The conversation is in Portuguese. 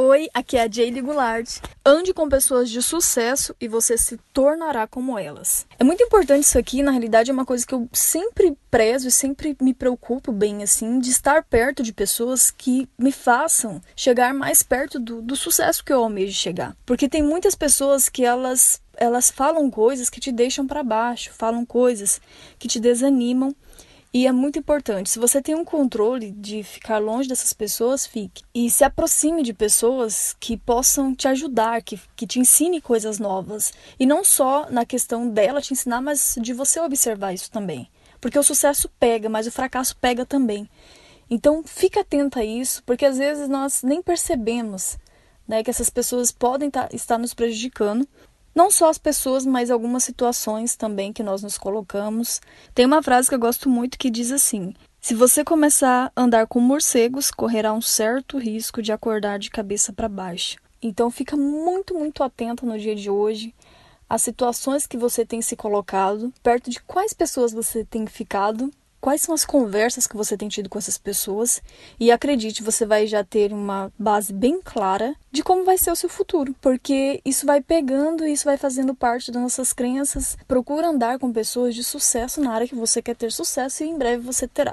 Oi, aqui é a Jaylee Goulart. Ande com pessoas de sucesso e você se tornará como elas. É muito importante isso aqui, na realidade é uma coisa que eu sempre prezo e sempre me preocupo bem assim, de estar perto de pessoas que me façam chegar mais perto do, do sucesso que eu almejo chegar. Porque tem muitas pessoas que elas elas falam coisas que te deixam para baixo, falam coisas que te desanimam e é muito importante, se você tem um controle de ficar longe dessas pessoas, fique. E se aproxime de pessoas que possam te ajudar, que, que te ensine coisas novas. E não só na questão dela te ensinar, mas de você observar isso também. Porque o sucesso pega, mas o fracasso pega também. Então, fique atento a isso, porque às vezes nós nem percebemos né, que essas pessoas podem tá, estar nos prejudicando não só as pessoas, mas algumas situações também que nós nos colocamos. Tem uma frase que eu gosto muito que diz assim: Se você começar a andar com morcegos, correrá um certo risco de acordar de cabeça para baixo. Então fica muito, muito atento no dia de hoje às situações que você tem se colocado, perto de quais pessoas você tem ficado quais são as conversas que você tem tido com essas pessoas e acredite, você vai já ter uma base bem clara de como vai ser o seu futuro, porque isso vai pegando e isso vai fazendo parte das nossas crenças. Procura andar com pessoas de sucesso na área que você quer ter sucesso e em breve você terá.